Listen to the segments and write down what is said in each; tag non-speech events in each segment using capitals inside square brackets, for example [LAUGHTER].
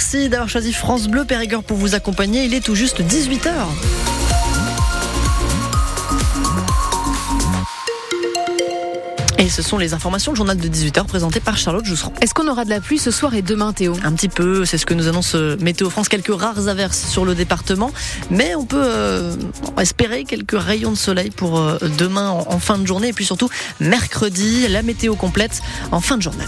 Merci d'avoir choisi France Bleu Périgord pour vous accompagner. Il est tout juste 18h. Et ce sont les informations, le journal de 18h présenté par Charlotte Jousserand. Est-ce qu'on aura de la pluie ce soir et demain, Théo? Un petit peu, c'est ce que nous annonce euh, Météo France. Quelques rares averses sur le département, mais on peut euh, espérer quelques rayons de soleil pour euh, demain en, en fin de journée et puis surtout mercredi, la météo complète en fin de journal.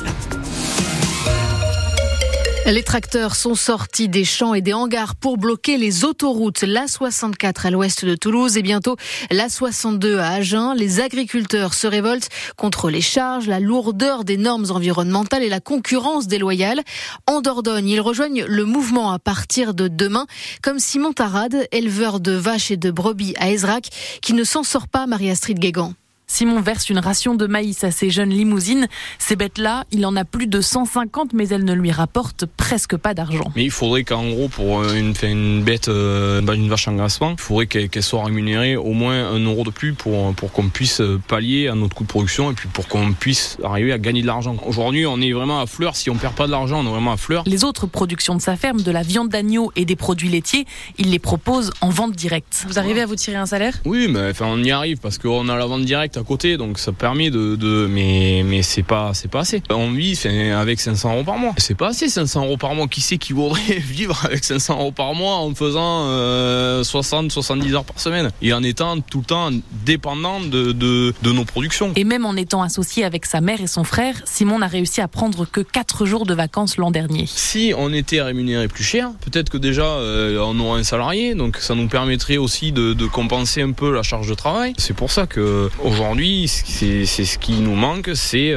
Les tracteurs sont sortis des champs et des hangars pour bloquer les autoroutes. La 64 à l'ouest de Toulouse et bientôt la 62 à Agen. Les agriculteurs se révoltent contre les charges, la lourdeur des normes environnementales et la concurrence déloyale. En Dordogne, ils rejoignent le mouvement à partir de demain, comme Simon Tarade, éleveur de vaches et de brebis à Ezrac, qui ne s'en sort pas, Marie-Astrid Guégan. Simon verse une ration de maïs à ses jeunes limousines. Ces bêtes-là, il en a plus de 150, mais elles ne lui rapportent presque pas d'argent. Mais il faudrait qu'en gros, pour une, une bête, euh, une vache en grassement, il faudrait qu'elle soit rémunérée au moins un euro de plus pour, pour qu'on puisse pallier à notre coût de production et puis pour qu'on puisse arriver à gagner de l'argent. Aujourd'hui, on est vraiment à fleur. Si on perd pas de l'argent, on est vraiment à fleur. Les autres productions de sa ferme, de la viande d'agneau et des produits laitiers, il les propose en vente directe. Vous arrivez à vous tirer un salaire? Oui, mais enfin, on y arrive parce qu'on a la vente directe à côté, donc ça permet de, de mais mais c'est pas c'est pas assez. On vit avec 500 euros par mois. C'est pas assez 500 euros par mois. Qui sait qui voudrait [LAUGHS] vivre avec 500 euros par mois en faisant euh, 60 70 heures par semaine? Et en étant tout le temps dépendant de, de, de nos productions. Et même en étant associé avec sa mère et son frère, Simon n'a réussi à prendre que 4 jours de vacances l'an dernier. Si on était rémunéré plus cher, peut-être que déjà euh, on aurait un salarié, donc ça nous permettrait aussi de, de compenser un peu la charge de travail. C'est pour ça que aujourd'hui c'est ce qui nous manque, c'est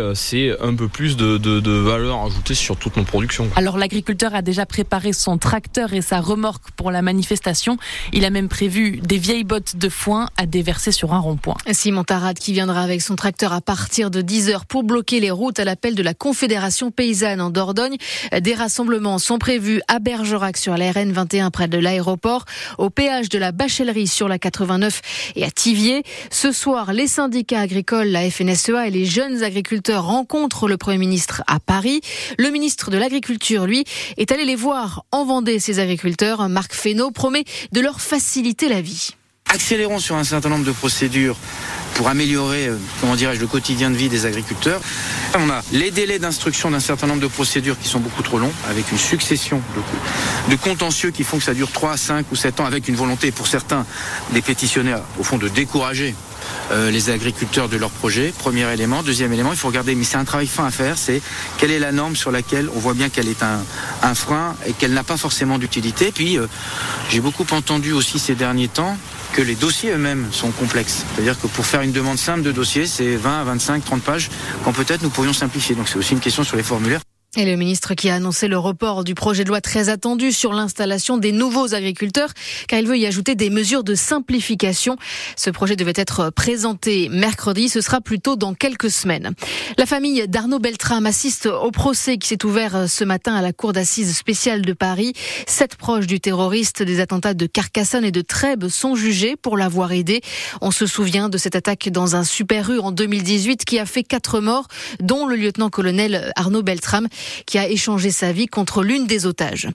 un peu plus de, de, de, valeur ajoutée sur toutes nos productions. Alors l'agriculteur a déjà préparé son tracteur et sa remorque pour la manifestation. Il a même prévu des vieilles bottes de foin à déverser sur un rond-point. Simon Tarade qui viendra avec son tracteur à partir de 10h pour bloquer les routes à l'appel de la Confédération paysanne en Dordogne. Des rassemblements sont prévus à Bergerac sur la RN 21 près de l'aéroport, au péage de la Bachellerie sur la 89 et à Tivier. Ce soir, les syndicats agricoles, la FNSEA et les jeunes agriculteurs rencontrent le Premier ministre à Paris. Le ministre de l'Agriculture, lui, est allé les voir en Vendée, ces agriculteurs. Marc Fesneau promet de leur faciliter la vie. Accélérons sur un certain nombre de procédures pour améliorer, comment dirais-je, le quotidien de vie des agriculteurs. On a les délais d'instruction d'un certain nombre de procédures qui sont beaucoup trop longs, avec une succession de, de contentieux qui font que ça dure 3, 5 ou 7 ans, avec une volonté pour certains des pétitionnaires, au fond, de décourager euh, les agriculteurs de leur projet. Premier élément. Deuxième élément, il faut regarder, mais c'est un travail fin à faire, c'est quelle est la norme sur laquelle on voit bien qu'elle est un, frein et qu'elle n'a pas forcément d'utilité. Puis, euh, j'ai beaucoup entendu aussi ces derniers temps que les dossiers eux-mêmes sont complexes. C'est-à-dire que pour faire une demande simple de dossier, c'est 20 à 25, 30 pages, quand peut-être nous pourrions simplifier. Donc c'est aussi une question sur les formulaires. Et le ministre qui a annoncé le report du projet de loi très attendu sur l'installation des nouveaux agriculteurs, car il veut y ajouter des mesures de simplification. Ce projet devait être présenté mercredi, ce sera plutôt dans quelques semaines. La famille d'Arnaud Beltrame assiste au procès qui s'est ouvert ce matin à la cour d'assises spéciale de Paris. Sept proches du terroriste des attentats de Carcassonne et de Trèbes sont jugés pour l'avoir aidé. On se souvient de cette attaque dans un super U en 2018 qui a fait quatre morts, dont le lieutenant-colonel Arnaud Beltrame qui a échangé sa vie contre l'une des otages.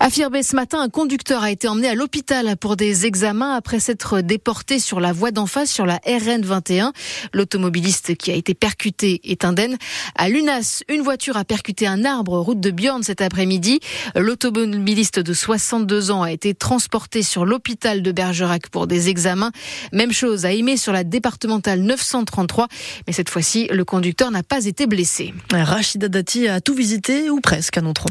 À Firbé, ce matin, un conducteur a été emmené à l'hôpital pour des examens après s'être déporté sur la voie d'en face sur la RN 21. L'automobiliste qui a été percuté est indemne. À Lunas, une voiture a percuté un arbre route de Bjorn cet après-midi. L'automobiliste de 62 ans a été transporté sur l'hôpital de Bergerac pour des examens. Même chose à Aimé sur la départementale 933, mais cette fois-ci, le conducteur n'a pas été blessé. Rachida Dati a tout visité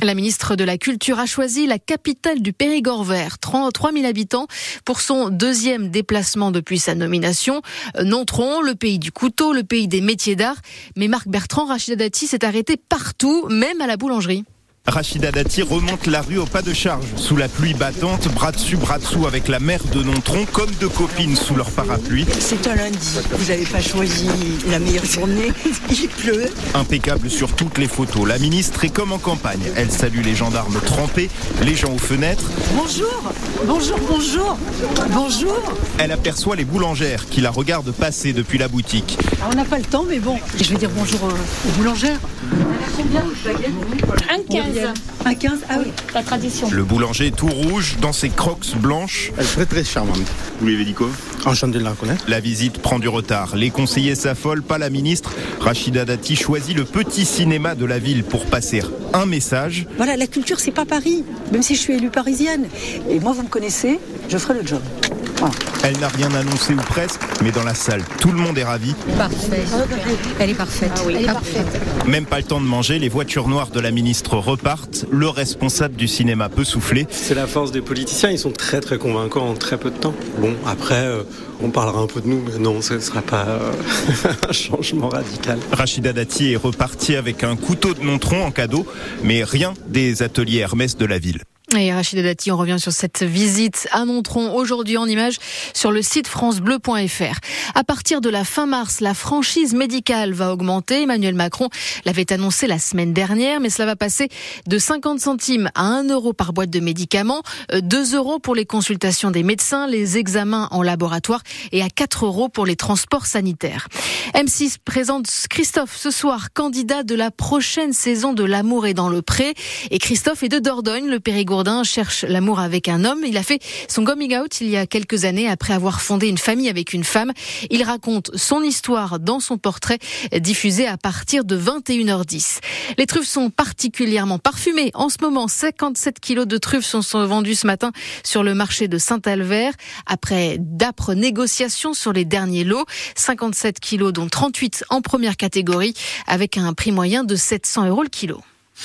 La ministre de la Culture a choisi la capitale du Périgord vert, 3000 habitants, pour son deuxième déplacement depuis sa nomination. Nontron, le pays du couteau, le pays des métiers d'art. Mais Marc Bertrand, Rachida Dati s'est arrêté partout, même à la boulangerie. Rachida Dati remonte la rue au pas de charge, sous la pluie battante, bras dessus, bras dessous avec la mère de Nontron, comme deux copines sous leur parapluie. C'est un lundi, vous n'avez pas choisi la meilleure journée, [LAUGHS] il pleut. Impeccable sur toutes les photos, la ministre est comme en campagne. Elle salue les gendarmes trempés, les gens aux fenêtres. Bonjour, bonjour, bonjour, bonjour. Elle aperçoit les boulangères qui la regardent passer depuis la boutique. Alors, on n'a pas le temps, mais bon, je vais dire bonjour aux boulangères. Un 15. Un 15 Ah oui. La tradition. Le boulanger tout rouge dans ses crocs blanches. Elle est très très charmante. Vous lui avez dit quoi Enchanté de la connaître. La visite prend du retard. Les conseillers s'affolent, pas la ministre. Rachida Dati choisit le petit cinéma de la ville pour passer un message. Voilà, la culture, c'est pas Paris, même si je suis élue parisienne. Et moi, vous me connaissez, je ferai le job. Voilà. Elle n'a rien annoncé ou presque, mais dans la salle, tout le monde est ravi. Parfait. Elle est parfaite. Elle est parfaite. Même pas le temps de manger, les voitures noires de la ministre repartent. Le responsable du cinéma peut souffler. C'est la force des politiciens, ils sont très très convaincants en très peu de temps. Bon, après, euh, on parlera un peu de nous, mais non, ce ne sera pas euh, [LAUGHS] un changement radical. Rachida Dati est repartie avec un couteau de Nontron en cadeau, mais rien des ateliers Hermès de la ville. Et Rachida Dati, on revient sur cette visite à Nontron aujourd'hui en image sur le site francebleu.fr. À partir de la fin mars, la franchise médicale va augmenter. Emmanuel Macron l'avait annoncé la semaine dernière, mais cela va passer de 50 centimes à 1 euro par boîte de médicaments, 2 euros pour les consultations des médecins, les examens en laboratoire et à 4 euros pour les transports sanitaires. M6 présente Christophe ce soir, candidat de la prochaine saison de L'amour est dans le pré. Et Christophe est de Dordogne, le Périgord cherche l'amour avec un homme. Il a fait son coming out il y a quelques années après avoir fondé une famille avec une femme. Il raconte son histoire dans son portrait diffusé à partir de 21h10. Les truffes sont particulièrement parfumées. En ce moment, 57 kilos de truffes sont, vendus ce matin sur le marché de Saint-Albert après d'âpres négociations sur les derniers lots. 57 kilos dont 38 en première catégorie avec un prix moyen de 700 euros le kilo.